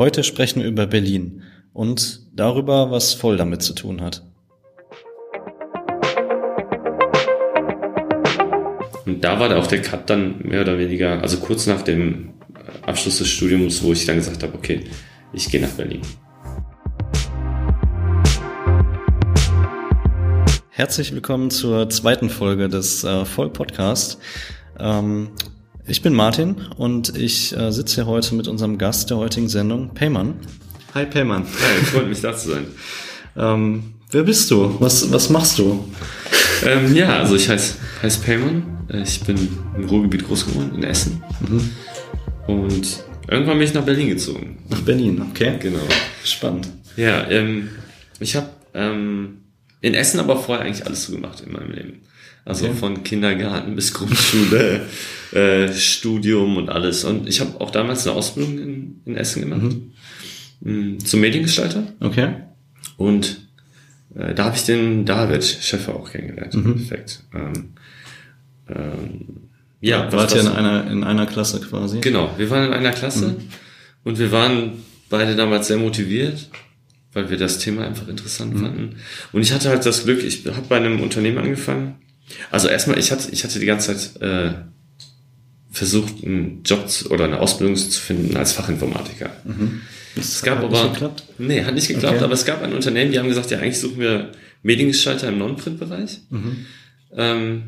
Heute sprechen wir über Berlin und darüber, was voll damit zu tun hat. Und da war auch der Cut dann mehr oder weniger, also kurz nach dem Abschluss des Studiums, wo ich dann gesagt habe, okay, ich gehe nach Berlin. Herzlich willkommen zur zweiten Folge des äh, Voll-Podcast. Ähm, ich bin Martin und ich äh, sitze hier heute mit unserem Gast der heutigen Sendung, Payman. Hi Payman. Hi, freut mich da zu sein. ähm, wer bist du? Was, was machst du? Ähm, ja, also ich heiße heiß Payman. Ich bin im Ruhrgebiet groß geworden, in Essen. Mhm. Und irgendwann bin ich nach Berlin gezogen. Nach Berlin, okay. Genau. Spannend. Ja, ähm, ich habe ähm, in Essen aber vorher eigentlich alles so gemacht in meinem Leben. Also okay. von Kindergarten bis Grundschule, äh, Studium und alles. Und ich habe auch damals eine Ausbildung in, in Essen gemacht. Mhm. Mm, zum Mediengestalter. Okay. Und äh, da habe ich den David Schäffer auch kennengelernt. Mhm. Perfekt. Ähm, ähm, ja, ja wart ihr in einer, in einer Klasse quasi? Genau, wir waren in einer Klasse mhm. und wir waren beide damals sehr motiviert weil wir das Thema einfach interessant mhm. fanden. Und ich hatte halt das Glück, ich habe bei einem Unternehmen angefangen. Also erstmal, ich hatte, ich hatte die ganze Zeit äh, versucht, einen Job zu, oder eine Ausbildung zu finden als Fachinformatiker. Mhm. Es gab hat aber, nicht geklappt? Nee, hat nicht geklappt, okay. aber es gab ein Unternehmen, die haben gesagt, ja, eigentlich suchen wir Mediengestalter im Non-Print-Bereich. Mhm. Ähm,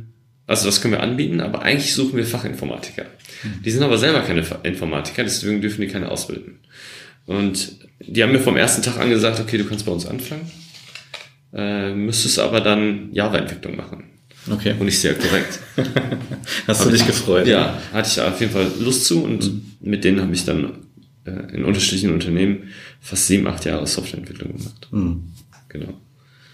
also das können wir anbieten, aber eigentlich suchen wir Fachinformatiker. Mhm. Die sind aber selber keine Informatiker, deswegen dürfen die keine ausbilden. Und die haben mir vom ersten Tag an gesagt, okay, du kannst bei uns anfangen, äh, müsstest aber dann Java-Entwicklung machen. Okay. Und ich sehr korrekt. Hast du dich gefreut? Ja, hatte ich auf jeden Fall Lust zu und mhm. mit denen habe ich dann äh, in unterschiedlichen Unternehmen fast sieben, acht Jahre Softwareentwicklung gemacht. Mhm. Genau.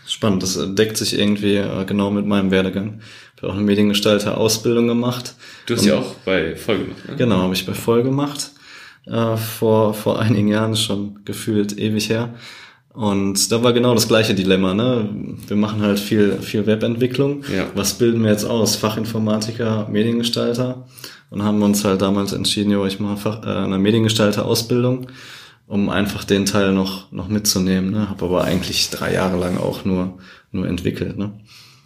Spannend, das deckt sich irgendwie äh, genau mit meinem Werdegang. Ich habe auch eine Mediengestalter-Ausbildung gemacht. Du hast ja auch bei Voll gemacht, ne? Genau, habe ich bei Voll gemacht äh, vor, vor einigen Jahren, schon gefühlt ewig her. Und da war genau das gleiche Dilemma. Ne? Wir machen halt viel, viel Webentwicklung. Ja. Was bilden wir jetzt aus? Fachinformatiker, Mediengestalter. Und haben uns halt damals entschieden, jo, ich mache Fach, äh, eine Mediengestalter-Ausbildung, um einfach den Teil noch, noch mitzunehmen. Ne? Habe aber eigentlich drei Jahre lang auch nur, nur entwickelt. Ne?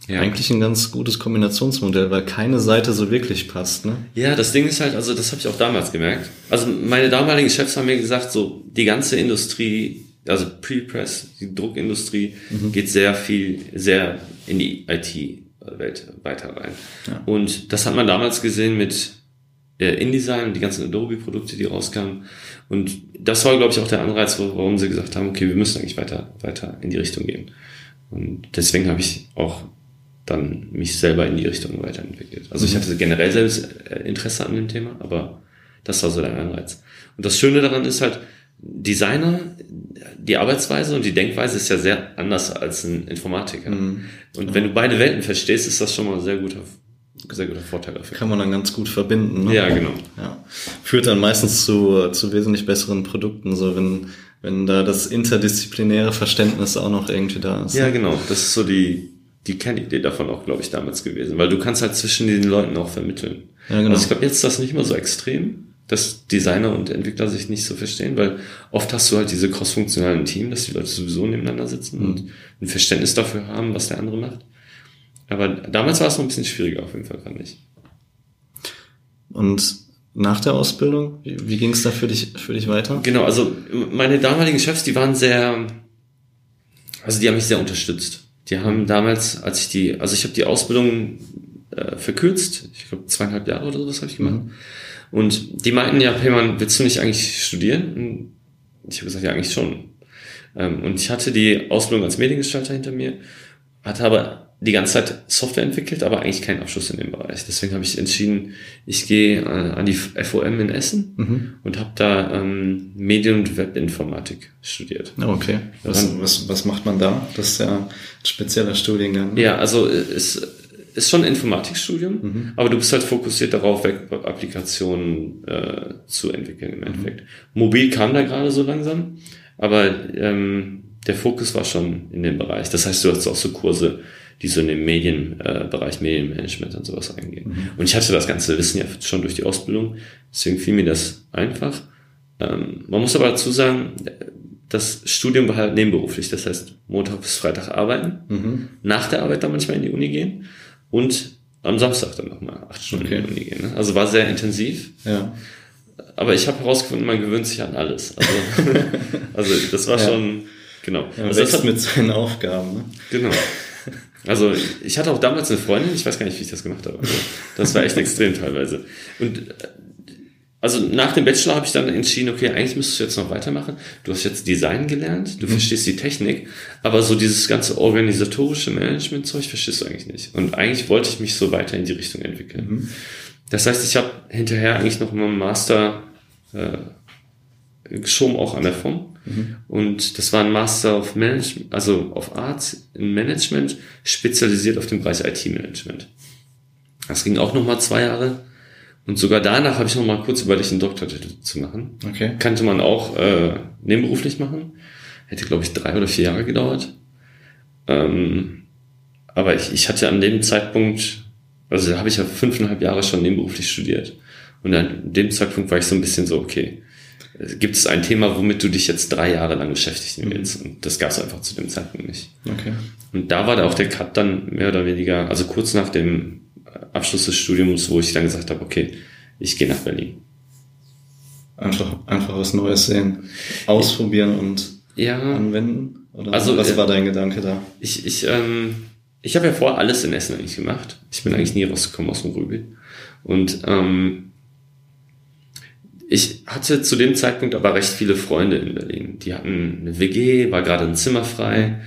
Ja. Eigentlich ein ganz gutes Kombinationsmodell, weil keine Seite so wirklich passt, ne? Ja, das Ding ist halt, also das habe ich auch damals gemerkt. Also meine damaligen Chefs haben mir gesagt, so die ganze Industrie, also Pre-Press, die Druckindustrie, mhm. geht sehr viel, sehr in die IT-Welt weiter rein. Ja. Und das hat man damals gesehen mit äh, InDesign, die ganzen Adobe-Produkte, die rauskamen. Und das war, glaube ich, auch der Anreiz, warum sie gesagt haben, okay, wir müssen eigentlich weiter, weiter in die Richtung gehen. Und deswegen habe ich auch dann mich selber in die Richtung weiterentwickelt. Also ich mhm. hatte generell selbst äh, Interesse an dem Thema, aber das war so der Anreiz. Und das Schöne daran ist halt, Designer, die Arbeitsweise und die Denkweise ist ja sehr anders als ein Informatiker. Mhm. Und wenn du beide Welten verstehst, ist das schon mal ein sehr guter, sehr guter Vorteil dafür. Kann man dann ganz gut verbinden. Ne? Ja, genau. Ja. Führt dann meistens zu, zu wesentlich besseren Produkten, so wenn, wenn da das interdisziplinäre Verständnis auch noch irgendwie da ist. Ja, genau. Das ist so die, die Kernidee davon auch, glaube ich, damals gewesen. Weil du kannst halt zwischen den Leuten auch vermitteln. Ja, genau. Also ich glaube, jetzt ist das nicht mehr so extrem, dass Designer und Entwickler sich nicht so verstehen, weil oft hast du halt diese crossfunktionalen Team, dass die Leute sowieso nebeneinander sitzen mhm. und ein Verständnis dafür haben, was der andere macht. Aber damals war es noch ein bisschen schwieriger auf jeden Fall, fand ich. Und nach der Ausbildung, wie, wie ging es da für dich, für dich weiter? Genau, also meine damaligen Chefs, die waren sehr, also die haben mich sehr unterstützt. Die haben damals, als ich die, also ich habe die Ausbildung äh, verkürzt, ich glaube zweieinhalb Jahre oder sowas habe ich gemacht. Mhm. Und die meinten ja, hey man, willst du nicht eigentlich studieren? Und ich habe gesagt, ja, eigentlich schon. Ähm, und ich hatte die Ausbildung als Mediengestalter hinter mir, hatte aber die ganze Zeit Software entwickelt, aber eigentlich keinen Abschluss in dem Bereich. Deswegen habe ich entschieden, ich gehe äh, an die FOM in Essen mhm. und habe da ähm, Medien- und Webinformatik studiert. Okay. Was, was, was macht man da? Das ist ja ein spezieller Studiengang. Ja, also es ist schon ein Informatikstudium, mhm. aber du bist halt fokussiert darauf, Web-Applikationen äh, zu entwickeln im mhm. Endeffekt. Mhm. Mobil kam da gerade so langsam, aber ähm, der Fokus war schon in dem Bereich. Das heißt, du hast auch so Kurse die so in den Medienbereich, äh, Medienmanagement und sowas eingehen. Mhm. Und ich hatte das ganze Wissen ja schon durch die Ausbildung, deswegen fiel mir das einfach. Ähm, man muss aber dazu sagen, das Studium war halt nebenberuflich. Das heißt, Montag bis Freitag arbeiten, mhm. nach der Arbeit dann manchmal in die Uni gehen und am Samstag dann nochmal acht Stunden okay. in die Uni gehen. Ne? Also war sehr intensiv. Ja. Aber ich habe herausgefunden, man gewöhnt sich an alles. Also, also das war ja. schon, genau. Ja, also das hat mit seinen Aufgaben. Ne? Genau. Also ich hatte auch damals eine Freundin, ich weiß gar nicht, wie ich das gemacht habe. Also, das war echt extrem teilweise. Und äh, also nach dem Bachelor habe ich dann entschieden, okay, eigentlich müsstest du jetzt noch weitermachen. Du hast jetzt Design gelernt, du mhm. verstehst die Technik, aber so dieses ganze organisatorische Management-Zeug verstehst du eigentlich nicht. Und eigentlich wollte ich mich so weiter in die Richtung entwickeln. Mhm. Das heißt, ich habe hinterher eigentlich noch mal einen Master äh, geschoben, auch an der FOM. Mhm. Und das war ein Master of Management, also auf Arts in Management, spezialisiert auf den Bereich IT-Management. Das ging auch noch mal zwei Jahre. Und sogar danach habe ich noch mal kurz überlegt, einen Doktortitel zu machen. Okay. Kannte man auch äh, nebenberuflich machen. Hätte, glaube ich, drei oder vier Jahre gedauert. Ähm, aber ich, ich hatte an dem Zeitpunkt, also da habe ich ja fünfeinhalb Jahre schon nebenberuflich studiert. Und an dem Zeitpunkt war ich so ein bisschen so, okay, gibt es ein Thema, womit du dich jetzt drei Jahre lang beschäftigen mhm. willst? Und das gab es einfach zu dem Zeitpunkt nicht. Okay. Und da war da auch der Cut dann mehr oder weniger, also kurz nach dem Abschluss des Studiums, wo ich dann gesagt habe, okay, ich gehe nach Berlin. Einfach, einfach was Neues sehen, ausprobieren und ja, anwenden? Oder also, was äh, war dein Gedanke da? Ich, ich, ähm, ich habe ja vorher alles in Essen eigentlich gemacht. Ich bin eigentlich nie rausgekommen aus dem Rübel. Und ähm, ich hatte zu dem Zeitpunkt aber recht viele Freunde in Berlin. Die hatten eine WG, war gerade ein Zimmer frei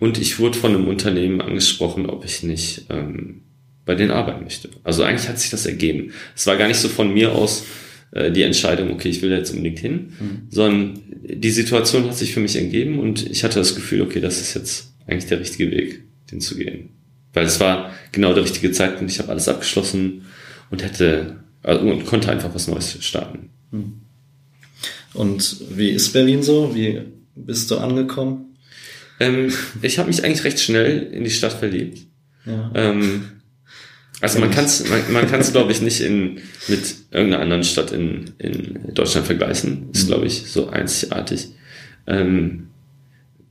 und ich wurde von einem Unternehmen angesprochen, ob ich nicht ähm, bei denen arbeiten möchte. Also eigentlich hat sich das ergeben. Es war gar nicht so von mir aus äh, die Entscheidung, okay, ich will jetzt unbedingt hin, mhm. sondern die Situation hat sich für mich ergeben und ich hatte das Gefühl, okay, das ist jetzt eigentlich der richtige Weg, den zu gehen. Weil es war genau der richtige Zeitpunkt, ich habe alles abgeschlossen und hätte also, und konnte einfach was Neues starten. Mhm. Und wie ist Berlin so? Wie bist du angekommen? Ähm, ich habe mich eigentlich recht schnell in die Stadt verliebt. Ja. Ähm, also man kann es, man, man kann es glaube ich nicht in mit irgendeiner anderen Stadt in, in Deutschland vergleichen. Ist glaube ich so einzigartig. Ähm,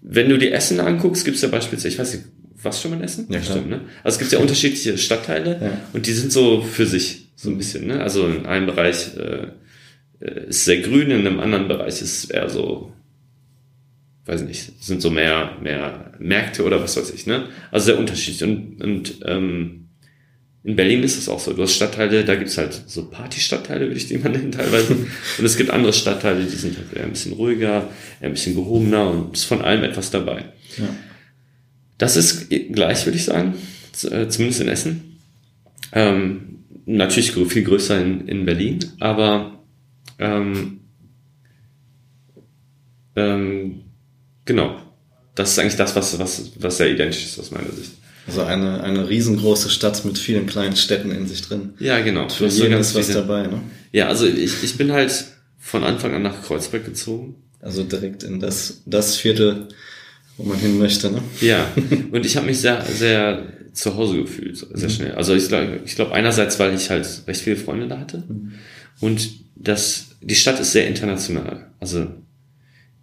wenn du die Essen anguckst, gibt es ja beispielsweise, ich weiß nicht, was schon mal in Essen? Ja, Stimmt, ne? Also es gibt ja unterschiedliche Stadtteile ja. und die sind so für sich so ein bisschen. Ne? Also in einem Bereich äh, äh ist sehr grün, in einem anderen Bereich ist eher so, weiß nicht, sind so mehr mehr Märkte oder was weiß ich. Ne? Also sehr unterschiedlich und und ähm, in Berlin ist es auch so. Du hast Stadtteile, da gibt's halt so Party-Stadtteile, würde ich die mal nennen teilweise. und es gibt andere Stadtteile, die sind halt eher ein bisschen ruhiger, eher ein bisschen gehobener und ist von allem etwas dabei. Ja. Das ist gleich, würde ich sagen, äh, zumindest in Essen. Ähm, natürlich viel größer in, in Berlin, aber ähm, ähm, genau. Das ist eigentlich das, was, was, was sehr identisch ist aus meiner Sicht. Also eine, eine riesengroße Stadt mit vielen kleinen Städten in sich drin. Ja, genau. Und für jeden ist was viele, dabei, ne? Ja, also ich, ich bin halt von Anfang an nach Kreuzberg gezogen. Also direkt in das, das Viertel, wo man hin möchte, ne? Ja, und ich habe mich sehr, sehr zu Hause gefühlt, sehr mhm. schnell. Also ich glaube, ich glaub einerseits, weil ich halt recht viele Freunde da hatte mhm. und das, die Stadt ist sehr international. Also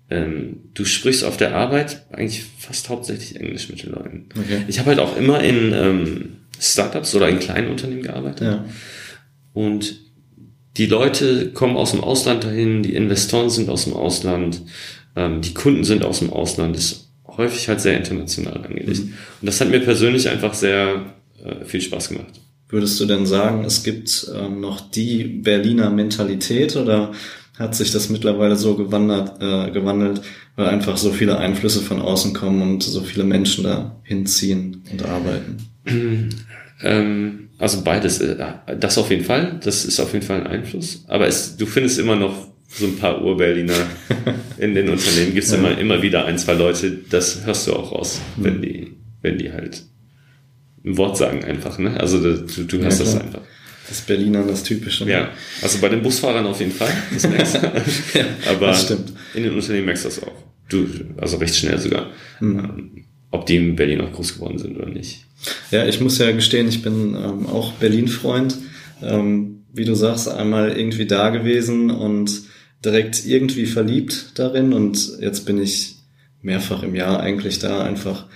ähm, du sprichst auf der Arbeit eigentlich fast hauptsächlich Englisch mit den Leuten. Okay. Ich habe halt auch immer in ähm, Startups oder in kleinen Unternehmen gearbeitet. Ja. Und die Leute kommen aus dem Ausland dahin, die Investoren sind aus dem Ausland, ähm, die Kunden sind aus dem Ausland. Das ist häufig halt sehr international angelegt. Mhm. Und das hat mir persönlich einfach sehr äh, viel Spaß gemacht. Würdest du denn sagen, es gibt ähm, noch die Berliner Mentalität oder hat sich das mittlerweile so gewandert, äh, gewandelt, weil einfach so viele Einflüsse von außen kommen und so viele Menschen da hinziehen und arbeiten? Ähm, also beides, äh, das auf jeden Fall, das ist auf jeden Fall ein Einfluss, aber es, du findest immer noch so ein paar Ur-Berliner in den Unternehmen, gibt's ja. immer, immer wieder ein, zwei Leute, das hörst du auch raus, wenn die, wenn die halt ein Wort sagen einfach, ne? Also du, du hörst ja, das einfach. Das Berliner, das Typische. Ne? Ja, also bei den Busfahrern auf jeden Fall, das merkst du. ja, Aber das stimmt. in den Unternehmen merkst du das auch. Du, also recht schnell sogar. Mhm. Ob die in Berlin auch groß geworden sind oder nicht. Ja, ich muss ja gestehen, ich bin ähm, auch Berlin-Freund. Ähm, wie du sagst, einmal irgendwie da gewesen und direkt irgendwie verliebt darin und jetzt bin ich mehrfach im Jahr eigentlich da einfach,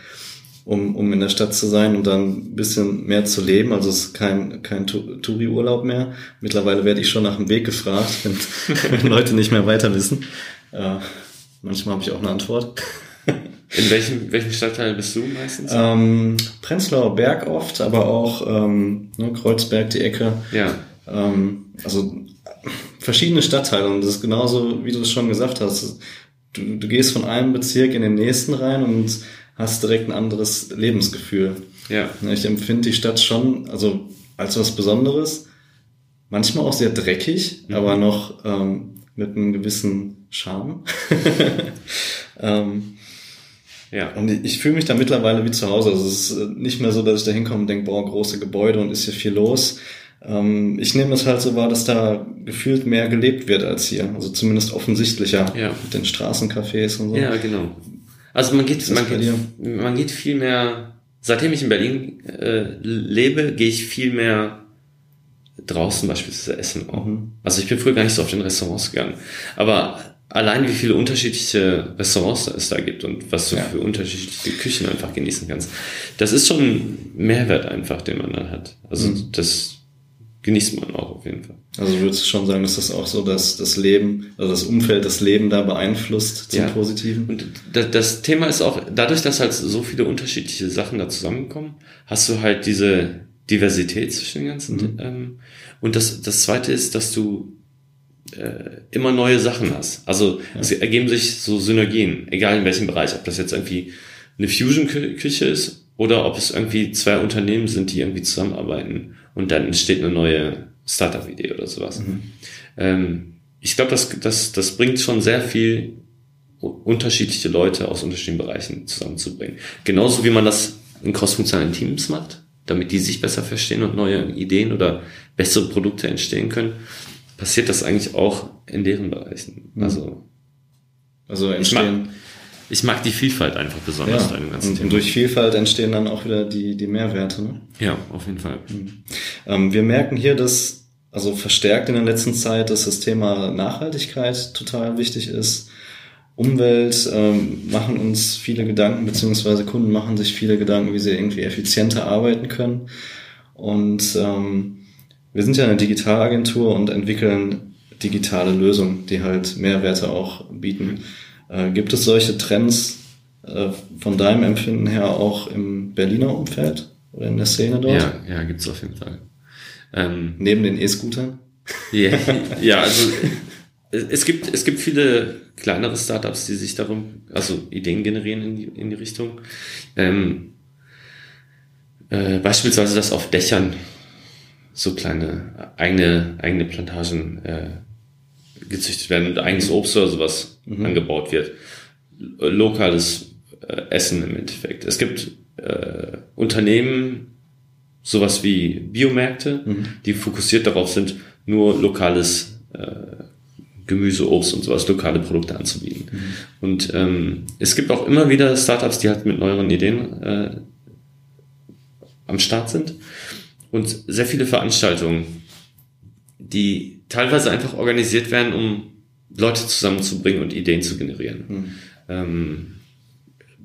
um, um in der Stadt zu sein und dann ein bisschen mehr zu leben. Also es ist kein, kein Touri-Urlaub mehr. Mittlerweile werde ich schon nach dem Weg gefragt, wenn, wenn Leute nicht mehr weiter wissen. Äh, manchmal habe ich auch eine Antwort. In welchem, welchem Stadtteil bist du meistens? Ähm, Prenzlauer Berg oft, aber auch ähm, ne, Kreuzberg, die Ecke. Ja. Ähm, also verschiedene Stadtteile und das ist genauso, wie du es schon gesagt hast. Du, du gehst von einem Bezirk in den nächsten rein und hast direkt ein anderes Lebensgefühl. Ja. Ich empfinde die Stadt schon, also als was Besonderes. Manchmal auch sehr dreckig, mhm. aber noch ähm, mit einem gewissen Charme. ähm, ja. Und ich, ich fühle mich da mittlerweile wie zu Hause. Also es ist äh, nicht mehr so, dass ich da hinkomme und denke, boah, große Gebäude und ist hier viel los. Ähm, ich nehme es halt so wahr, dass da gefühlt mehr gelebt wird als hier. Also zumindest offensichtlicher ja. mit den Straßencafés und so. Ja, genau. Also man geht, man geht, man geht viel mehr, seitdem ich in Berlin äh, lebe, gehe ich viel mehr draußen beispielsweise essen auch. Mhm. Also ich bin früher gar nicht so auf den Restaurants gegangen. Aber allein wie viele unterschiedliche Restaurants es da gibt und was du ja. für unterschiedliche Küchen einfach genießen kannst. Das ist schon ein Mehrwert einfach, den man dann hat. Also mhm. das genießt man auch auf jeden Fall. Also würdest du schon sagen, dass das auch so, dass das Leben, also das Umfeld, das Leben da beeinflusst zum ja. Positiven? Und das Thema ist auch, dadurch, dass halt so viele unterschiedliche Sachen da zusammenkommen, hast du halt diese Diversität zwischen den ganzen. Mhm. Ähm, und das, das zweite ist, dass du äh, immer neue Sachen hast. Also ja. es ergeben sich so Synergien, egal in welchem Bereich, ob das jetzt irgendwie eine Fusion-Küche ist oder ob es irgendwie zwei Unternehmen sind, die irgendwie zusammenarbeiten und dann entsteht eine neue Startup-Idee oder sowas. Mhm. Ähm, ich glaube, das, das, das bringt schon sehr viel unterschiedliche Leute aus unterschiedlichen Bereichen zusammenzubringen. Genauso wie man das in crossfunktionalen Teams macht, damit die sich besser verstehen und neue Ideen oder bessere Produkte entstehen können, passiert das eigentlich auch in deren Bereichen. Mhm. Also, also entstehen ich mag die Vielfalt einfach besonders ja, dem ganzen und, Thema. Und durch Vielfalt entstehen dann auch wieder die, die Mehrwerte. Ne? Ja, auf jeden Fall. Mhm. Ähm, wir merken hier, dass also verstärkt in der letzten Zeit, dass das Thema Nachhaltigkeit total wichtig ist. Umwelt ähm, machen uns viele Gedanken, beziehungsweise Kunden machen sich viele Gedanken, wie sie irgendwie effizienter arbeiten können. Und ähm, wir sind ja eine Digitalagentur und entwickeln digitale Lösungen, die halt Mehrwerte auch bieten. Äh, gibt es solche Trends äh, von deinem Empfinden her auch im Berliner Umfeld oder in der Szene dort? Ja, ja, gibt's auf jeden Fall. Ähm, Neben den E-Scootern? Ja, ja, also es gibt, es gibt viele kleinere Startups, die sich darum, also Ideen generieren in die, in die Richtung. Ähm, äh, beispielsweise, dass auf Dächern so kleine eigene, eigene Plantagen äh, gezüchtet werden und eigenes Obst oder sowas mhm. angebaut wird. Lokales äh, Essen im Endeffekt. Es gibt äh, Unternehmen, sowas wie Biomärkte, mhm. die fokussiert darauf sind, nur lokales äh, Gemüse, Obst und sowas, lokale Produkte anzubieten. Mhm. Und ähm, es gibt auch immer wieder Startups, die halt mit neueren Ideen äh, am Start sind. Und sehr viele Veranstaltungen, die teilweise einfach organisiert werden, um Leute zusammenzubringen und Ideen zu generieren. Mhm. Ähm,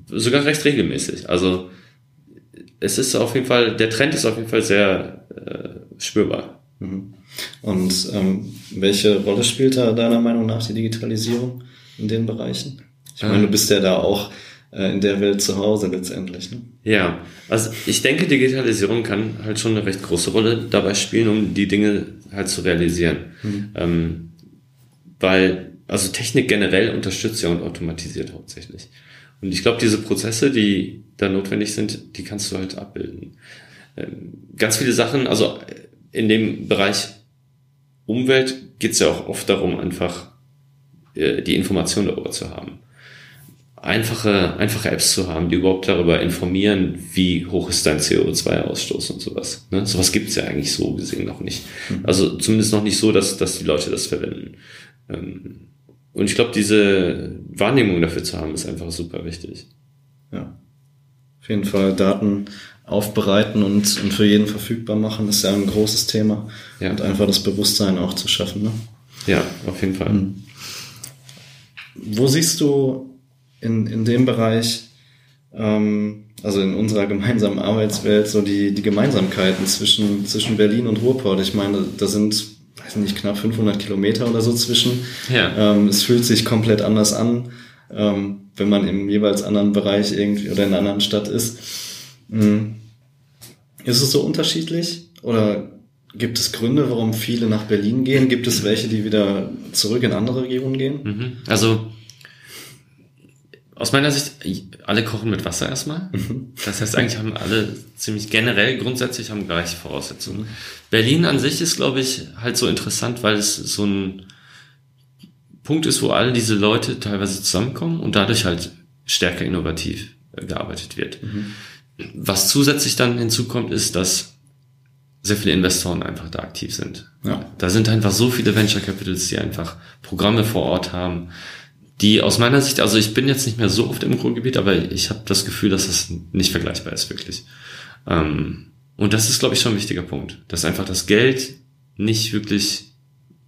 sogar recht regelmäßig. Also es ist auf jeden Fall, der Trend ist auf jeden Fall sehr äh, spürbar. Mhm. Und ähm, welche Rolle spielt da deiner Meinung nach die Digitalisierung in den Bereichen? Ich meine, du ähm. bist ja da auch in der Welt zu Hause letztendlich. Ne? Ja, also ich denke, Digitalisierung kann halt schon eine recht große Rolle dabei spielen, um die Dinge halt zu realisieren. Mhm. Ähm, weil, also Technik generell unterstützt ja und automatisiert hauptsächlich. Und ich glaube, diese Prozesse, die da notwendig sind, die kannst du halt abbilden. Ähm, ganz viele Sachen, also in dem Bereich Umwelt geht es ja auch oft darum, einfach äh, die Information darüber zu haben einfache, einfache Apps zu haben, die überhaupt darüber informieren, wie hoch ist dein CO2-Ausstoß und sowas. Ne? Sowas gibt's ja eigentlich so gesehen noch nicht. Mhm. Also zumindest noch nicht so, dass, dass die Leute das verwenden. Ähm, und ich glaube, diese Wahrnehmung dafür zu haben, ist einfach super wichtig. Ja. Auf jeden Fall Daten aufbereiten und, und für jeden verfügbar machen, ist ja ein großes Thema. Ja. Und einfach das Bewusstsein auch zu schaffen. Ne? Ja, auf jeden Fall. Mhm. Wo siehst du in, in dem Bereich, ähm, also in unserer gemeinsamen Arbeitswelt, so die, die Gemeinsamkeiten zwischen, zwischen Berlin und Ruhrport? Ich meine, da sind, weiß nicht, knapp 500 Kilometer oder so zwischen. Ja. Ähm, es fühlt sich komplett anders an, ähm, wenn man im jeweils anderen Bereich irgendwie oder in einer anderen Stadt ist. Mhm. Ist es so unterschiedlich? Oder gibt es Gründe, warum viele nach Berlin gehen? Gibt es welche, die wieder zurück in andere Regionen gehen? Mhm. Also aus meiner Sicht, alle kochen mit Wasser erstmal. Mhm. Das heißt, eigentlich haben alle ziemlich generell grundsätzlich haben gleiche Voraussetzungen. Mhm. Berlin an sich ist, glaube ich, halt so interessant, weil es so ein Punkt ist, wo all diese Leute teilweise zusammenkommen und dadurch halt stärker innovativ äh, gearbeitet wird. Mhm. Was zusätzlich dann hinzukommt, ist, dass sehr viele Investoren einfach da aktiv sind. Ja. Da sind einfach so viele Venture Capitals, die einfach Programme vor Ort haben, die aus meiner Sicht, also ich bin jetzt nicht mehr so oft im Ruhrgebiet, aber ich habe das Gefühl, dass das nicht vergleichbar ist, wirklich. Ähm, und das ist, glaube ich, schon ein wichtiger Punkt, dass einfach das Geld nicht wirklich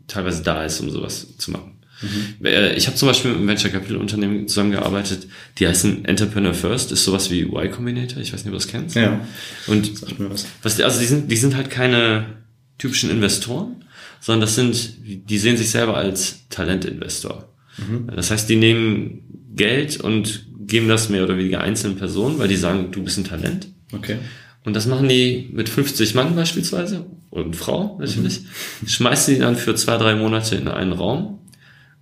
teilweise da ist, um sowas zu machen. Mhm. Äh, ich habe zum Beispiel mit einem Venture Capital Unternehmen zusammengearbeitet, die heißen Entrepreneur First, ist sowas wie Y Combinator, ich weiß nicht, ob du das kennst. Ja. Und was. was. also die sind, die sind halt keine typischen Investoren, sondern das sind, die sehen sich selber als Talentinvestor. Mhm. Das heißt, die nehmen Geld und geben das mehr oder weniger einzelnen Personen, weil die sagen, du bist ein Talent. Okay. Und das machen die mit 50 Mann beispielsweise und Frau natürlich. Mhm. Schmeißen die dann für zwei, drei Monate in einen Raum.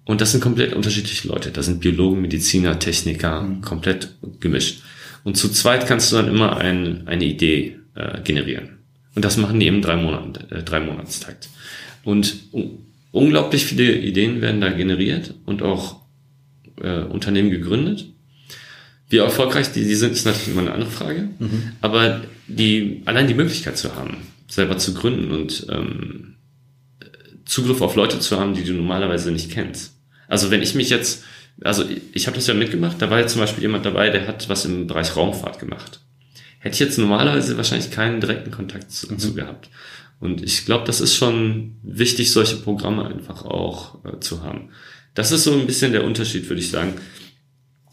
Und das sind komplett unterschiedliche Leute. Da sind Biologen, Mediziner, Techniker, mhm. komplett gemischt. Und zu zweit kannst du dann immer ein, eine Idee äh, generieren. Und das machen die im drei Monaten, äh, drei Monatstakt. Und unglaublich viele Ideen werden da generiert und auch äh, Unternehmen gegründet. Wie erfolgreich die, die sind, ist natürlich immer eine andere Frage. Mhm. Aber die, allein die Möglichkeit zu haben, selber zu gründen und ähm, Zugriff auf Leute zu haben, die du normalerweise nicht kennst. Also wenn ich mich jetzt, also ich habe das ja mitgemacht, da war jetzt zum Beispiel jemand dabei, der hat was im Bereich Raumfahrt gemacht. Hätte ich jetzt normalerweise wahrscheinlich keinen direkten Kontakt zu, mhm. zu gehabt. Und ich glaube, das ist schon wichtig, solche Programme einfach auch äh, zu haben. Das ist so ein bisschen der Unterschied, würde ich sagen.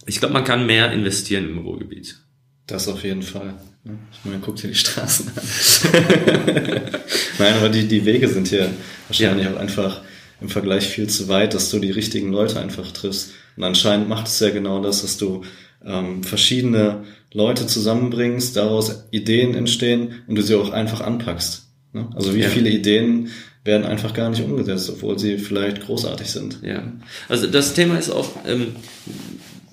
Ich glaube, man kann mehr investieren im Ruhrgebiet. Das auf jeden Fall. Ich meine, guckt hier die Straßen an. Nein, aber die, die Wege sind hier wahrscheinlich ja. auch einfach im Vergleich viel zu weit, dass du die richtigen Leute einfach triffst. Und anscheinend macht es ja genau das, dass du ähm, verschiedene Leute zusammenbringst, daraus Ideen entstehen und du sie auch einfach anpackst. Ne? Also wie ja. viele Ideen werden einfach gar nicht umgesetzt, obwohl sie vielleicht großartig sind. Ja, also das Thema ist auch, ähm,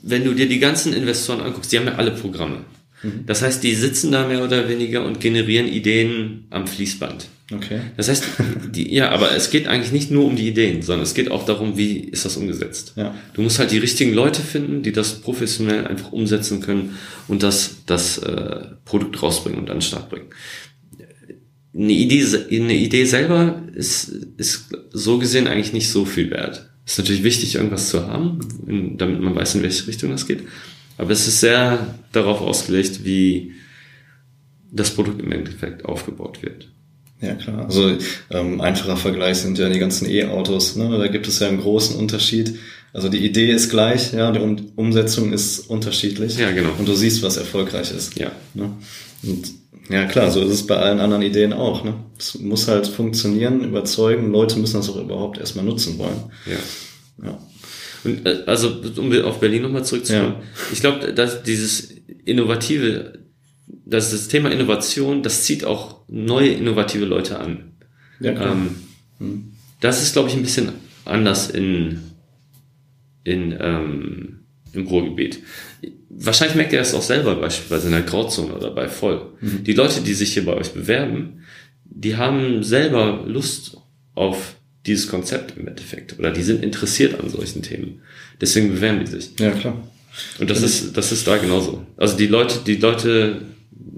wenn du dir die ganzen Investoren anguckst, die haben ja alle Programme. Mhm. Das heißt, die sitzen da mehr oder weniger und generieren Ideen am Fließband. Okay. Das heißt, die, ja, aber es geht eigentlich nicht nur um die Ideen, sondern es geht auch darum, wie ist das umgesetzt. Ja. Du musst halt die richtigen Leute finden, die das professionell einfach umsetzen können und das, das äh, Produkt rausbringen und an den Start bringen eine Idee, eine Idee selber ist, ist so gesehen eigentlich nicht so viel wert. Ist natürlich wichtig, irgendwas zu haben, in, damit man weiß, in welche Richtung das geht. Aber es ist sehr darauf ausgelegt, wie das Produkt im Endeffekt aufgebaut wird. Ja, klar. Also ähm, einfacher Vergleich sind ja die ganzen E-Autos. Ne? Da gibt es ja einen großen Unterschied. Also die Idee ist gleich, ja, die um Umsetzung ist unterschiedlich. Ja, genau. Und du siehst, was erfolgreich ist. Ja. Ne? Und ja, klar, so ist es bei allen anderen Ideen auch. Ne? Es muss halt funktionieren, überzeugen. Leute müssen das auch überhaupt erstmal nutzen wollen. Ja. ja. Und äh, also, um auf Berlin nochmal zurückzukommen, ja. ich glaube, dass dieses innovative, dass das Thema Innovation, das zieht auch neue innovative Leute an. Ja, klar. Ähm, hm. Das ist, glaube ich, ein bisschen anders in, in ähm, im Ruhrgebiet. Wahrscheinlich merkt ihr das auch selber beispielsweise in der Grauzone oder bei Voll. Mhm. Die Leute, die sich hier bei euch bewerben, die haben selber Lust auf dieses Konzept im Endeffekt oder die sind interessiert an solchen Themen. Deswegen bewerben die sich. Ja, klar. Und das ist, das ist da genauso. Also die Leute, die Leute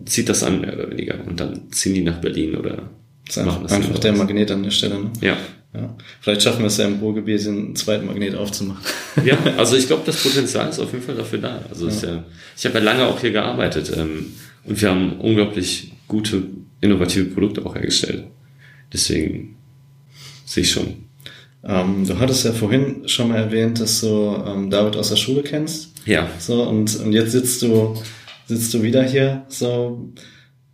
zieht das an, mehr oder weniger. Und dann ziehen die nach Berlin oder machen das. Einfach der Magnet an der Stelle, ne? Ja. Ja. Vielleicht schaffen wir es ja im Ruhrgebiet, einen zweiten Magnet aufzumachen. Ja, also ich glaube, das Potenzial ist auf jeden Fall dafür da. Also ja. Ja, ich habe ja lange auch hier gearbeitet ähm, und wir haben unglaublich gute, innovative Produkte auch hergestellt. Deswegen sehe ich schon. Ähm, du hattest ja vorhin schon mal erwähnt, dass du ähm, David aus der Schule kennst. Ja. So, und, und jetzt sitzt du, sitzt du wieder hier. So,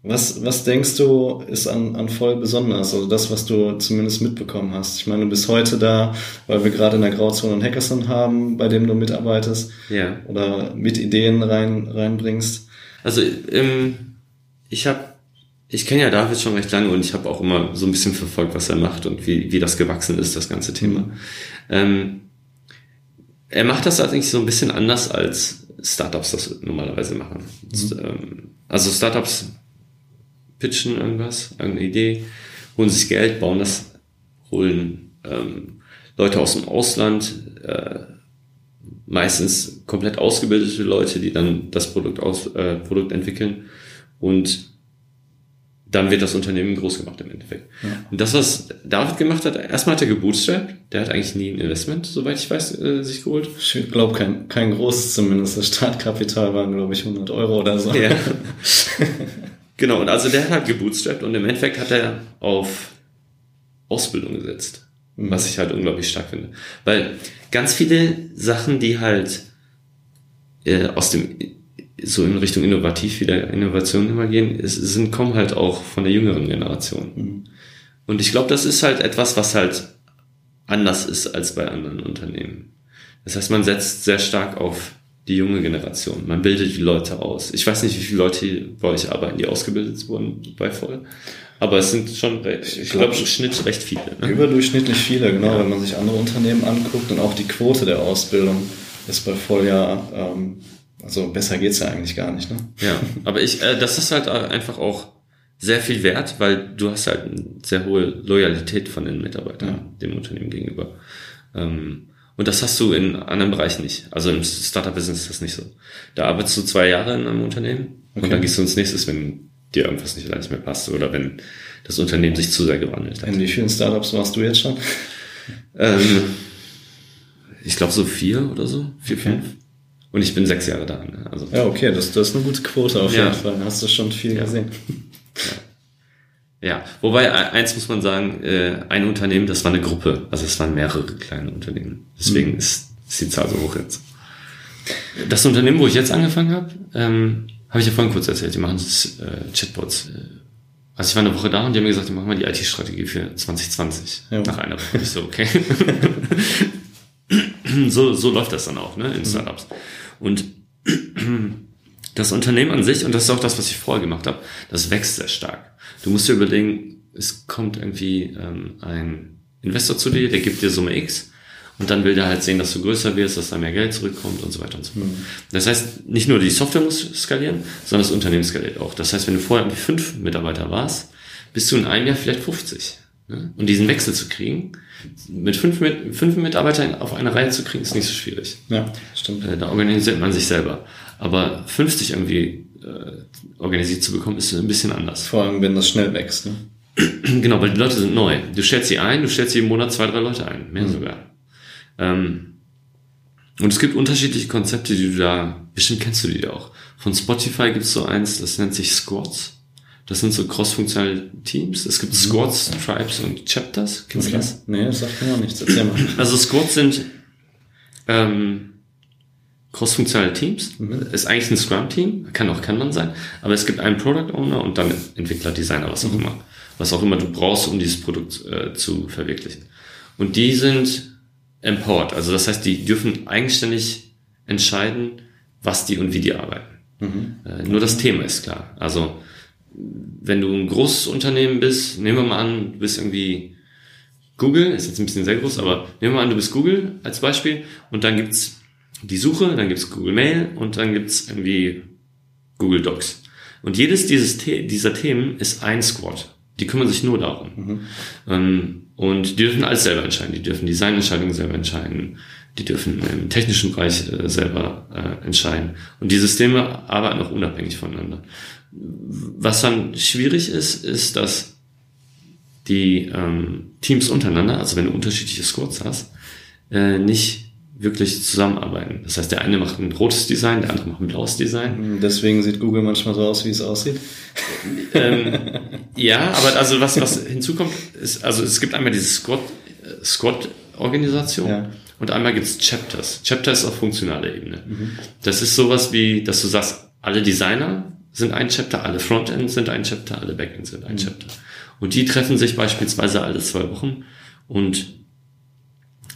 was, was denkst du, ist an, an voll besonders? Also das, was du zumindest mitbekommen hast. Ich meine, du bist heute da, weil wir gerade in der Grauzone einen Hackathon haben, bei dem du mitarbeitest. Ja. Oder mit Ideen rein, reinbringst. Also, ähm, ich habe ich kenne ja David schon recht lange und ich habe auch immer so ein bisschen verfolgt, was er macht und wie, wie das gewachsen ist, das ganze Thema. Ähm, er macht das allerdings so ein bisschen anders als Startups das normalerweise machen. Mhm. Also Startups pitchen irgendwas, irgendeine Idee, holen sich Geld, bauen das, holen ähm, Leute aus dem Ausland, äh, meistens komplett ausgebildete Leute, die dann das Produkt aus äh, Produkt entwickeln und dann wird das Unternehmen groß gemacht im Endeffekt. Ja. Und das, was David gemacht hat, erstmal hat er gebootstrapped, der hat eigentlich nie ein Investment, soweit ich weiß, äh, sich geholt. Ich glaube kein, kein großes zumindest. Das Startkapital waren, glaube ich, 100 Euro oder so. Ja. genau, und also der hat halt gebootstrapped und im Endeffekt hat er auf Ausbildung gesetzt, mhm. was ich halt unglaublich stark finde. Weil ganz viele Sachen, die halt äh, aus dem so in Richtung innovativ wieder Innovation immer gehen, es sind, kommen halt auch von der jüngeren Generation. Mhm. Und ich glaube, das ist halt etwas, was halt anders ist als bei anderen Unternehmen. Das heißt, man setzt sehr stark auf die junge Generation. Man bildet die Leute aus. Ich weiß nicht, wie viele Leute bei euch arbeiten, die ausgebildet wurden bei Voll. Aber es sind schon, recht, ich glaube, im Schnitt recht viele. Ne? Überdurchschnittlich viele, genau. Ja. Wenn man sich andere Unternehmen anguckt und auch die Quote der Ausbildung ist bei Voll ja ähm, also besser geht's ja eigentlich gar nicht, ne? Ja, aber ich, äh, das ist halt einfach auch sehr viel wert, weil du hast halt eine sehr hohe Loyalität von den Mitarbeitern ja. dem Unternehmen gegenüber. Ähm, und das hast du in anderen Bereichen nicht. Also im Startup-Business ist das nicht so. Da arbeitest du zwei Jahre in einem Unternehmen okay. und dann gehst du ins nächste, wenn dir irgendwas nicht, nicht mehr passt oder wenn das Unternehmen sich zu sehr gewandelt hat. In wie vielen Startups warst du jetzt schon? Ähm, ich glaube so vier oder so, vier, okay. fünf. Und ich bin sechs Jahre da. Ne? Also, ja, okay, das, das ist eine gute Quote auf ja. jeden Fall. Hast du schon viel ja. gesehen. Ja. Ja. wobei e, eins muss man sagen, äh, ein Unternehmen, das war eine Gruppe, also es waren mehrere kleine Unternehmen. Deswegen mhm. ist, ist die Zahl so hoch jetzt. Das Unternehmen, wo ich jetzt angefangen habe, ähm, habe ich ja vorhin kurz erzählt, die machen das, äh, Chatbots. Also ich war eine Woche da und die haben mir gesagt, die machen mal die IT-Strategie für 2020. Ja. Nach einer Woche. Ich so, okay. so, so läuft das dann auch ne, in mhm. Startups. Und das Unternehmen an sich, und das ist auch das, was ich vorher gemacht habe, das wächst sehr stark. Du musst dir überlegen, es kommt irgendwie ähm, ein Investor zu dir, der gibt dir Summe X und dann will der halt sehen, dass du größer wirst, dass da mehr Geld zurückkommt und so weiter und so fort. Mhm. Das heißt, nicht nur die Software muss skalieren, sondern das Unternehmen skaliert auch. Das heißt, wenn du vorher irgendwie fünf Mitarbeiter warst, bist du in einem Jahr vielleicht 50. Ne? Und diesen Wechsel zu kriegen, mit fünf, mit fünf Mitarbeitern auf eine Reihe zu kriegen, ist nicht so schwierig. Ja, stimmt. Äh, da organisiert man sich selber. Aber 50 irgendwie äh, organisiert zu bekommen, ist ein bisschen anders. Vor allem, wenn das schnell wächst. Ne? genau, weil die Leute sind neu. Du stellst sie ein, du stellst jeden Monat zwei, drei Leute ein, mehr mhm. sogar. Ähm, und es gibt unterschiedliche Konzepte, die du da, bestimmt kennst du die auch. Von Spotify gibt es so eins, das nennt sich Squads. Das sind so cross-funktionale Teams. Es gibt mhm. Squads, Tribes und Chapters. Kennst okay. du das? Nee, das sagt mir noch nichts. Erzähl mal. Also Squads sind ähm, cross-funktionale Teams. Mhm. Ist eigentlich ein Scrum-Team. Kann auch kann man sein. Aber es gibt einen Product Owner und dann Entwickler, Designer, was auch mhm. immer. Was auch immer du brauchst, um dieses Produkt äh, zu verwirklichen. Und die sind empowered. Also das heißt, die dürfen eigenständig entscheiden, was die und wie die arbeiten. Mhm. Äh, nur das Thema ist klar. Also wenn du ein großes Unternehmen bist, nehmen wir mal an, du bist irgendwie Google, ist jetzt ein bisschen sehr groß, aber nehmen wir mal an, du bist Google als Beispiel und dann gibt's die Suche, dann gibt's Google Mail und dann gibt's irgendwie Google Docs. Und jedes dieses, dieser Themen ist ein Squad. Die kümmern sich nur darum. Mhm. Ähm, und die dürfen alles selber entscheiden. Die dürfen Designentscheidungen selber entscheiden. Die dürfen im technischen Bereich äh, selber äh, entscheiden. Und die Systeme arbeiten auch unabhängig voneinander. Was dann schwierig ist, ist, dass die ähm, Teams untereinander, also wenn du unterschiedliche Squads hast, äh, nicht wirklich zusammenarbeiten. Das heißt, der eine macht ein rotes Design, der andere macht ein blaues Design. Hm, deswegen sieht Google manchmal so aus, wie es aussieht. ähm, ja, aber also was, was hinzukommt, ist, also es gibt einmal dieses Squad Squad-Organisation. Ja. Und einmal gibt's Chapters. Chapters auf funktionaler Ebene. Mhm. Das ist sowas wie, dass du sagst, alle Designer sind ein Chapter, alle Frontend sind ein Chapter, alle Backend sind ein mhm. Chapter. Und die treffen sich beispielsweise alle zwei Wochen und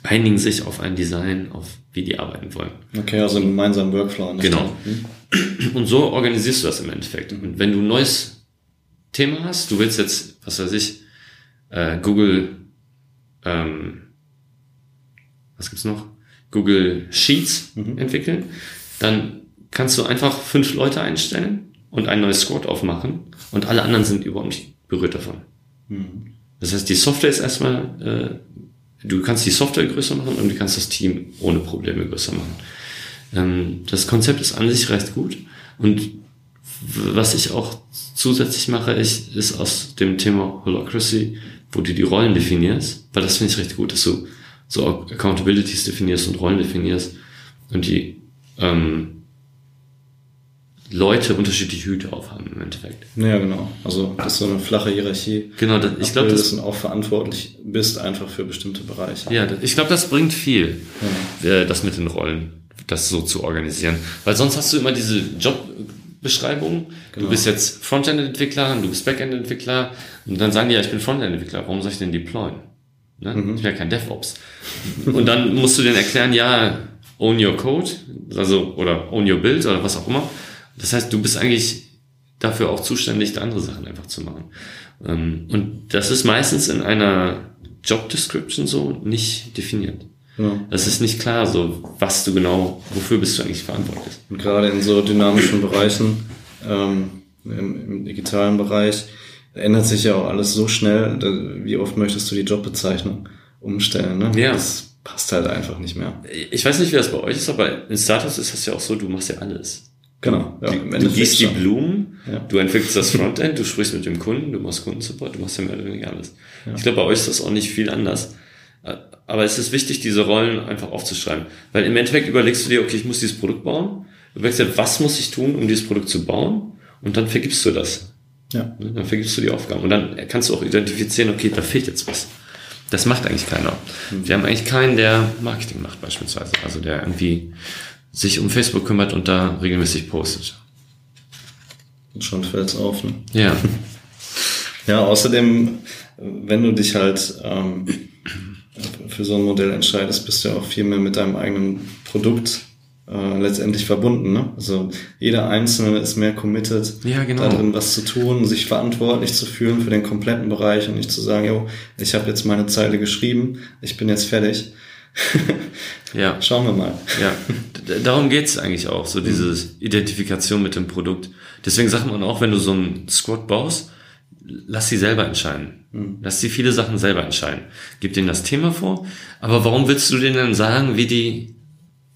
einigen sich auf ein Design, auf wie die arbeiten wollen. Okay, also einen gemeinsamen Workflow. Genau. Mhm. Und so organisierst du das im Endeffekt. Und wenn du ein neues Thema hast, du willst jetzt, was weiß ich, äh, Google, ähm, was gibt's noch? Google Sheets mhm. entwickeln, dann kannst du einfach fünf Leute einstellen und ein neues Squad aufmachen und alle anderen sind überhaupt nicht berührt davon. Mhm. Das heißt, die Software ist erstmal, äh, du kannst die Software größer machen und du kannst das Team ohne Probleme größer machen. Ähm, das Konzept ist an sich recht gut und was ich auch zusätzlich mache, ich, ist aus dem Thema Holacracy, wo du die Rollen definierst, weil das finde ich recht gut, dass du so Accountabilities definierst und Rollen definierst und die ähm, Leute unterschiedliche Hüte aufhaben im Endeffekt. Ja, genau. Also das ist so eine flache Hierarchie. Genau, das, ich glaube, dass du auch verantwortlich bist einfach für bestimmte Bereiche. Ja, das, ich glaube, das bringt viel, ja. Äh, das mit den Rollen, das so zu organisieren, weil sonst hast du immer diese Jobbeschreibung. Genau. Du bist jetzt Frontend-Entwickler, du bist Backend-Entwickler und dann sagen die ja, ich bin Frontend-Entwickler. Warum soll ich denn deployen? Ne? Mhm. Ich bin ja kein DevOps. und dann musst du denen erklären, ja, own your code, also oder own your build oder was auch immer. Das heißt, du bist eigentlich dafür auch zuständig, andere Sachen einfach zu machen. Ähm, und das ist meistens in einer Job Description so nicht definiert. Ja. Das ist nicht klar, so was du genau, wofür bist du eigentlich verantwortlich. Und gerade in so dynamischen Bereichen, ähm, im, im, digitalen Bereich, ändert sich ja auch alles so schnell. Da, wie oft möchtest du die Jobbezeichnung umstellen? Ne? Ja. Das passt halt einfach nicht mehr. Ich weiß nicht, wie das bei euch ist, aber in Startups ist das ja auch so, du machst ja alles. Genau. Ja, du, du gießt die Blumen, ja. du entwickelst das Frontend, du sprichst mit dem Kunden, du machst Kundensupport, du machst ja mehr oder weniger alles. Ja. Ich glaube, bei euch ist das auch nicht viel anders. Aber es ist wichtig, diese Rollen einfach aufzuschreiben. Weil im Endeffekt überlegst du dir, okay, ich muss dieses Produkt bauen. Du überlegst dir, was muss ich tun, um dieses Produkt zu bauen? Und dann vergibst du das. Ja. Dann vergibst du die Aufgaben. Und dann kannst du auch identifizieren, okay, da fehlt jetzt was. Das macht eigentlich keiner. Mhm. Wir haben eigentlich keinen, der Marketing macht beispielsweise. Also der irgendwie sich um Facebook kümmert und da regelmäßig postet. Und schon fällt's auf, ne? Ja. ja, außerdem, wenn du dich halt ähm, für so ein Modell entscheidest, bist du ja auch viel mehr mit deinem eigenen Produkt äh, letztendlich verbunden. Ne? Also jeder Einzelne ist mehr committed, ja, genau. darin was zu tun, sich verantwortlich zu fühlen für den kompletten Bereich und nicht zu sagen, jo, ich habe jetzt meine Zeile geschrieben, ich bin jetzt fertig. ja. Schauen wir mal. Ja, darum geht's eigentlich auch, so diese Identifikation mit dem Produkt. Deswegen sagt man auch, wenn du so ein Squad baust, lass sie selber entscheiden. Mhm. Lass sie viele Sachen selber entscheiden. Gib denen das Thema vor, aber warum willst du denen dann sagen, wie die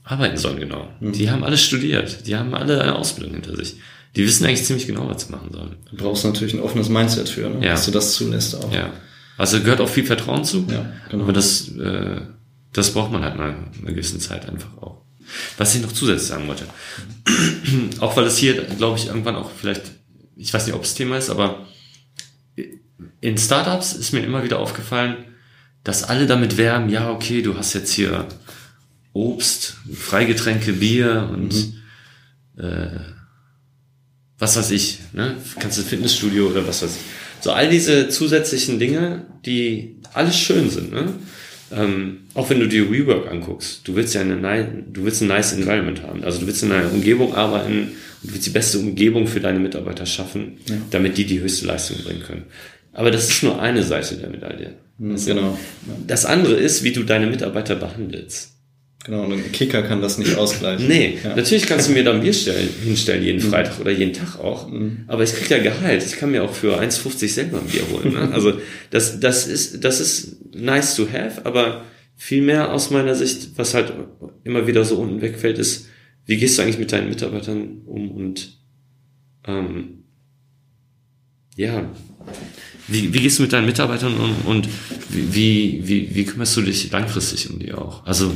arbeiten sollen genau? Mhm. Die haben alles studiert, die haben alle eine Ausbildung hinter sich. Die wissen eigentlich ziemlich genau, was sie machen sollen. Du brauchst natürlich ein offenes Mindset für, ne? ja. dass du das zulässt auch. Ja. Also gehört auch viel Vertrauen zu. Ja, genau. Aber das, äh, das braucht man halt mal in einer gewissen Zeit einfach auch. Was ich noch zusätzlich sagen wollte, auch weil es hier, glaube ich, irgendwann auch vielleicht, ich weiß nicht, ob es Thema ist, aber in Startups ist mir immer wieder aufgefallen, dass alle damit werben, ja, okay, du hast jetzt hier Obst, Freigetränke, Bier und mhm. äh, was weiß ich, ne? Kannst du Fitnessstudio oder was weiß ich. So all diese zusätzlichen Dinge, die alles schön sind, ne? Ähm, auch wenn du dir Rework anguckst, du willst ja eine, du willst ein nice Environment haben. Also du willst in einer Umgebung arbeiten und du willst die beste Umgebung für deine Mitarbeiter schaffen, ja. damit die die höchste Leistung bringen können. Aber das ist nur eine Seite der Medaille. Also genau. Das andere ist, wie du deine Mitarbeiter behandelst. Genau, und ein Kicker kann das nicht ausgleichen. Nee, ja. natürlich kannst du mir da ein Bier stellen, hinstellen, jeden mhm. Freitag oder jeden Tag auch. Mhm. Aber ich krieg ja Gehalt. Ich kann mir auch für 1,50 selber ein Bier holen. Ne? Also das, das, ist, das ist nice to have, aber viel mehr aus meiner Sicht, was halt immer wieder so unten wegfällt, ist, wie gehst du eigentlich mit deinen Mitarbeitern um und ähm, ja, wie, wie gehst du mit deinen Mitarbeitern um und wie, wie, wie kümmerst du dich langfristig um die auch? Also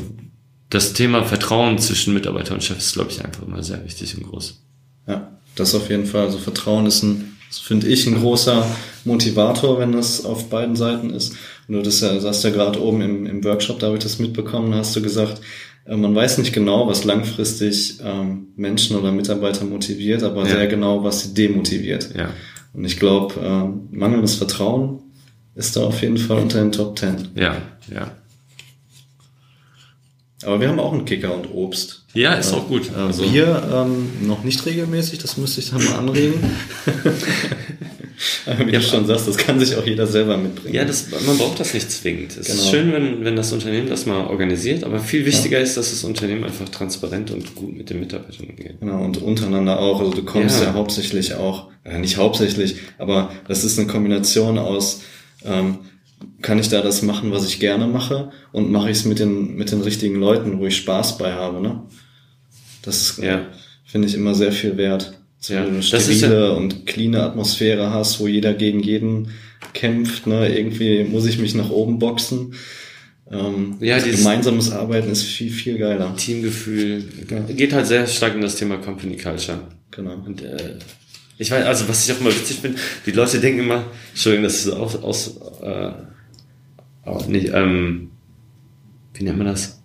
das Thema Vertrauen zwischen Mitarbeiter und Chef ist, glaube ich, einfach immer sehr wichtig und groß. Ja, das auf jeden Fall. Also Vertrauen ist ein, finde ich, ein großer Motivator, wenn das auf beiden Seiten ist. Nur das ja, ja gerade oben im, im Workshop, da habe ich das mitbekommen, hast du gesagt, äh, man weiß nicht genau, was langfristig ähm, Menschen oder Mitarbeiter motiviert, aber ja. sehr genau, was sie demotiviert. Ja. Und ich glaube, äh, mangelndes Vertrauen ist da auf jeden Fall unter den Top Ten. Ja, ja. Aber wir haben auch einen Kicker und Obst. Ja, ist äh, auch gut. Also Bier ähm, noch nicht regelmäßig, das müsste ich dann mal anregen. Aber wie ja, du schon sagst, das kann sich auch jeder selber mitbringen. Ja, das, man braucht das nicht zwingend. Es genau. ist schön, wenn, wenn das Unternehmen das mal organisiert, aber viel wichtiger ja. ist, dass das Unternehmen einfach transparent und gut mit den Mitarbeitern umgeht. Genau, und untereinander auch. Also du kommst ja, ja hauptsächlich auch, äh, nicht hauptsächlich, aber das ist eine Kombination aus ähm, kann ich da das machen, was ich gerne mache und mache ich es mit den, mit den richtigen Leuten, wo ich Spaß bei habe. Ne? Das ja. finde ich, immer sehr viel wert. So ja, eine stabile ja und cleane Atmosphäre hast, wo jeder gegen jeden kämpft. Ne? Irgendwie muss ich mich nach oben boxen. Ähm, ja, gemeinsames Arbeiten ist viel, viel geiler. Teamgefühl ja. geht halt sehr stark in das Thema Company Culture. Genau. Und äh, ich weiß, also was ich auch immer witzig finde, die Leute denken immer, Entschuldigung, das ist aus, aus äh, nicht, ähm, wie nennt man das?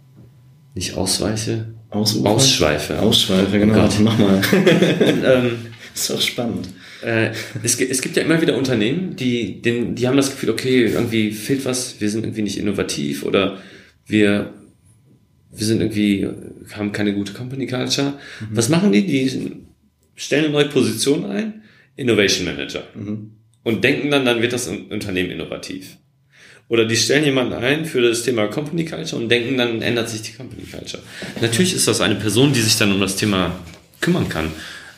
Nicht Ausweiche? Ausufer? Ausschweife. Ausschweife, genau. Oh Mach mal. Ähm, ist doch spannend. Äh, es, es gibt ja immer wieder Unternehmen, die, den, die haben das Gefühl, okay, irgendwie fehlt was, wir sind irgendwie nicht innovativ oder wir, wir sind irgendwie, haben keine gute Company Culture. Mhm. Was machen die? Die stellen eine neue Position ein, Innovation Manager. Mhm. Und denken dann, dann wird das Unternehmen innovativ. Oder die stellen jemanden ein für das Thema Company Culture und denken, dann ändert sich die Company Culture. Natürlich ist das eine Person, die sich dann um das Thema kümmern kann.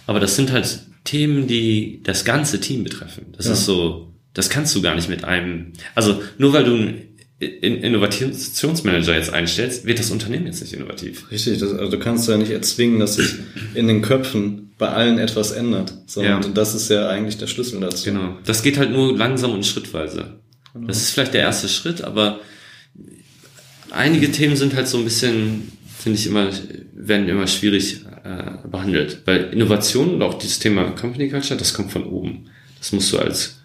Aber das sind halt Themen, die das ganze Team betreffen. Das ja. ist so, das kannst du gar nicht mit einem, also nur weil du einen Innovationsmanager jetzt einstellst, wird das Unternehmen jetzt nicht innovativ. Richtig, das, also du kannst ja nicht erzwingen, dass sich in den Köpfen bei allen etwas ändert. So, ja. Und das ist ja eigentlich der Schlüssel dazu. Genau. Das geht halt nur langsam und schrittweise. Genau. Das ist vielleicht der erste Schritt, aber einige Themen sind halt so ein bisschen, finde ich immer, werden immer schwierig äh, behandelt. Weil Innovation und auch dieses Thema Company Culture, das kommt von oben. Das musst du als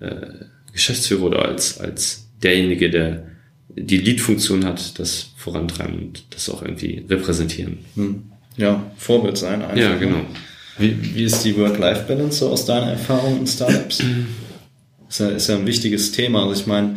äh, Geschäftsführer oder als, als derjenige, der die Lead-Funktion hat, das vorantreiben und das auch irgendwie repräsentieren. Hm. Ja, Vorbild sein einfach. Ja, ne? genau. Wie, wie ist die Work-Life-Balance so aus deiner Erfahrung in Startups? ist, ja, ist ja ein wichtiges Thema. Also ich meine,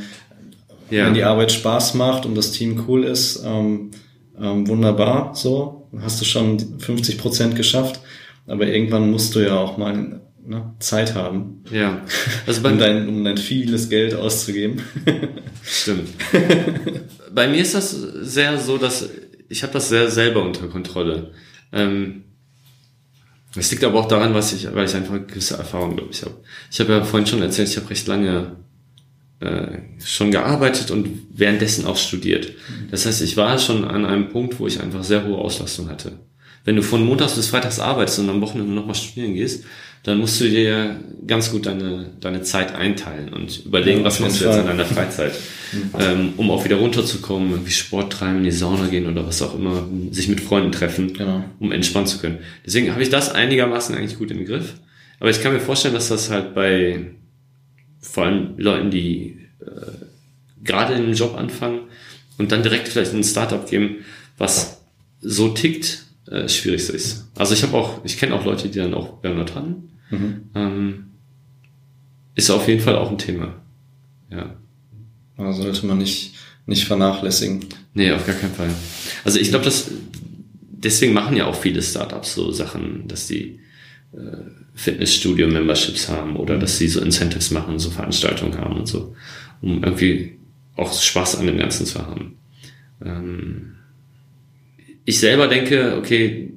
ja. wenn die Arbeit Spaß macht und das Team cool ist, ähm, ähm, wunderbar, so, hast du schon 50 Prozent geschafft. Aber irgendwann musst du ja auch mal ne, Zeit haben. Ja. Also um, dein, um dein vieles Geld auszugeben. Stimmt. bei mir ist das sehr so, dass ich habe das sehr selber unter Kontrolle. Ähm, es liegt aber auch daran, was ich, weil ich einfach eine gewisse Erfahrung, glaube ich, habe. Ich habe ja vorhin schon erzählt, ich habe recht lange äh, schon gearbeitet und währenddessen auch studiert. Das heißt, ich war schon an einem Punkt, wo ich einfach sehr hohe Auslastung hatte. Wenn du von Montags bis Freitags arbeitest und am Wochenende nochmal studieren gehst, dann musst du dir ganz gut deine, deine Zeit einteilen und überlegen, ja, was machst du jetzt in deiner Freizeit, ähm, um auch wieder runterzukommen, irgendwie Sport treiben, in die Sauna gehen oder was auch immer, sich mit Freunden treffen, genau. um entspannen zu können. Deswegen habe ich das einigermaßen eigentlich gut im Griff. Aber ich kann mir vorstellen, dass das halt bei vor allem Leuten, die äh, gerade in einen Job anfangen und dann direkt vielleicht in ein Startup geben, was so tickt, äh, schwierig ist. Also ich habe auch, ich kenne auch Leute, die dann auch Burnout hatten. Mhm. Ähm, ist auf jeden Fall auch ein Thema. Ja. Also sollte man nicht, nicht vernachlässigen. Nee, auf gar keinen Fall. Also ich glaube, dass deswegen machen ja auch viele Startups so Sachen, dass die äh, Fitnessstudio-Memberships haben oder dass sie so Incentives machen, so Veranstaltungen haben und so, um irgendwie auch Spaß an dem Ganzen zu haben. Ähm, ich selber denke, okay,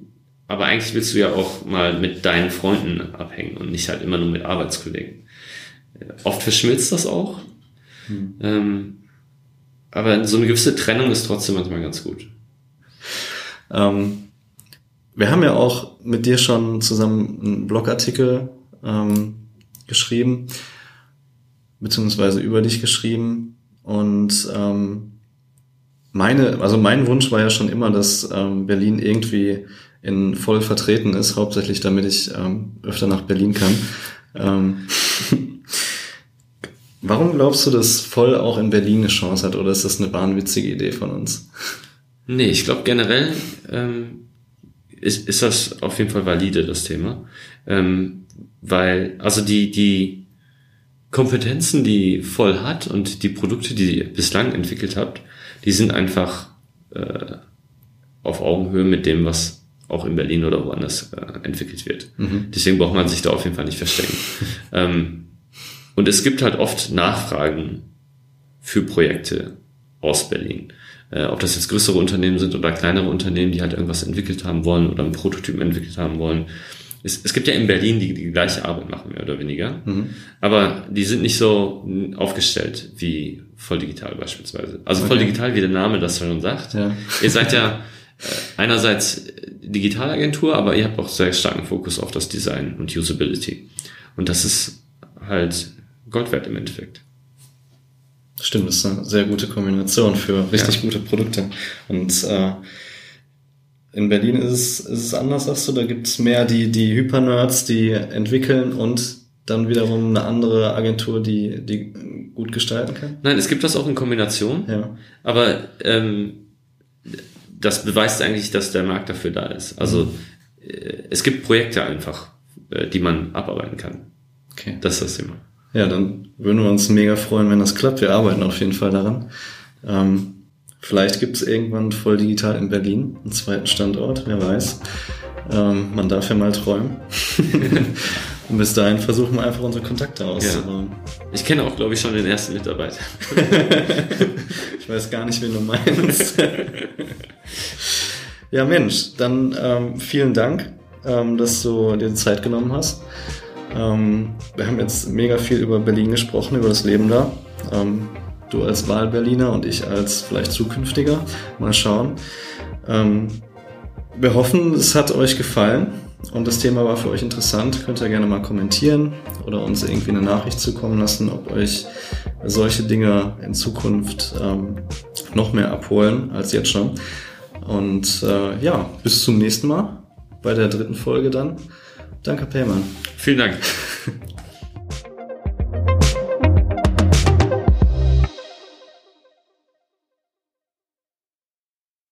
aber eigentlich willst du ja auch mal mit deinen Freunden abhängen und nicht halt immer nur mit Arbeitskollegen. Oft verschmilzt das auch. Hm. Ähm, aber so eine gewisse Trennung ist trotzdem manchmal ganz gut. Ähm, wir haben ja auch mit dir schon zusammen einen Blogartikel ähm, geschrieben, beziehungsweise über dich geschrieben. Und ähm, meine, also mein Wunsch war ja schon immer, dass ähm, Berlin irgendwie in voll vertreten ist, hauptsächlich damit ich ähm, öfter nach Berlin kann. Ähm, Warum glaubst du, dass Voll auch in Berlin eine Chance hat oder ist das eine wahnwitzige Idee von uns? Nee, ich glaube generell ähm, ist, ist das auf jeden Fall valide, das Thema. Ähm, weil, also die, die Kompetenzen, die Voll hat und die Produkte, die ihr bislang entwickelt habt, die sind einfach äh, auf Augenhöhe mit dem, was auch in Berlin oder woanders äh, entwickelt wird. Mhm. Deswegen braucht man sich da auf jeden Fall nicht verstecken. ähm, und es gibt halt oft Nachfragen für Projekte aus Berlin. Äh, ob das jetzt größere Unternehmen sind oder kleinere Unternehmen, die halt irgendwas entwickelt haben wollen oder einen Prototypen entwickelt haben wollen. Es, es gibt ja in Berlin die die gleiche Arbeit machen, mehr oder weniger. Mhm. Aber die sind nicht so aufgestellt wie voll digital beispielsweise. Also okay. voll digital, wie der Name das schon sagt. Ja. Ihr seid ja einerseits Digitalagentur, aber ihr habt auch sehr starken Fokus auf das Design und Usability. Und das ist halt Gold wert im Endeffekt. Stimmt, das ist eine sehr gute Kombination für richtig ja. gute Produkte. Und äh, in Berlin ist es, ist es anders, sagst du, da gibt es mehr die, die Hypernerds, die entwickeln und dann wiederum eine andere Agentur, die, die gut gestalten kann? Nein, es gibt das auch in Kombination. Ja. Aber ähm, das beweist eigentlich, dass der Markt dafür da ist. Also mhm. äh, es gibt Projekte einfach, äh, die man abarbeiten kann. Okay. Das ist das Thema. Ja, dann würden wir uns mega freuen, wenn das klappt. Wir arbeiten auf jeden Fall daran. Ähm, vielleicht gibt es irgendwann voll digital in Berlin einen zweiten Standort, wer weiß. Ähm, man darf ja mal träumen. Und bis dahin versuchen wir einfach unsere Kontakte auszubauen. Ja. Ich kenne auch, glaube ich, schon den ersten Mitarbeiter. ich weiß gar nicht, wen du meinst. ja, Mensch, dann ähm, vielen Dank, ähm, dass du dir die Zeit genommen hast. Ähm, wir haben jetzt mega viel über Berlin gesprochen, über das Leben da. Ähm, du als Wahlberliner und ich als vielleicht zukünftiger. Mal schauen. Ähm, wir hoffen, es hat euch gefallen und das Thema war für euch interessant. Könnt ihr gerne mal kommentieren oder uns irgendwie eine Nachricht zukommen lassen, ob euch solche Dinge in Zukunft ähm, noch mehr abholen als jetzt schon. Und äh, ja, bis zum nächsten Mal bei der dritten Folge dann. Danke, Payman. Vielen Dank.